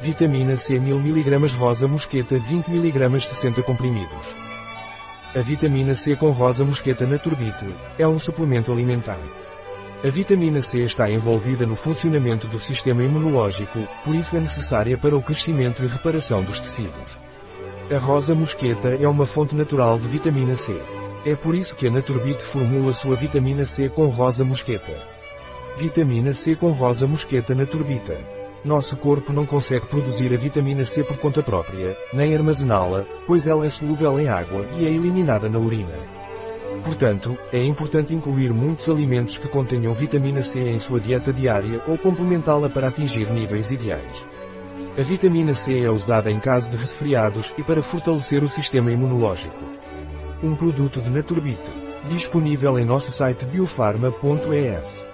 Vitamina C 1000 mg rosa mosqueta 20 mg 60 comprimidos. A vitamina C com rosa mosqueta Naturbite é um suplemento alimentar. A vitamina C está envolvida no funcionamento do sistema imunológico, por isso é necessária para o crescimento e reparação dos tecidos. A rosa mosqueta é uma fonte natural de vitamina C. É por isso que a Naturbit formula sua vitamina C com rosa mosqueta. Vitamina C com rosa mosqueta Naturbita. Nosso corpo não consegue produzir a vitamina C por conta própria, nem armazená-la, pois ela é solúvel em água e é eliminada na urina. Portanto, é importante incluir muitos alimentos que contenham vitamina C em sua dieta diária ou complementá-la para atingir níveis ideais. A vitamina C é usada em caso de resfriados e para fortalecer o sistema imunológico. Um produto de Naturbit. Disponível em nosso site biofarma.es.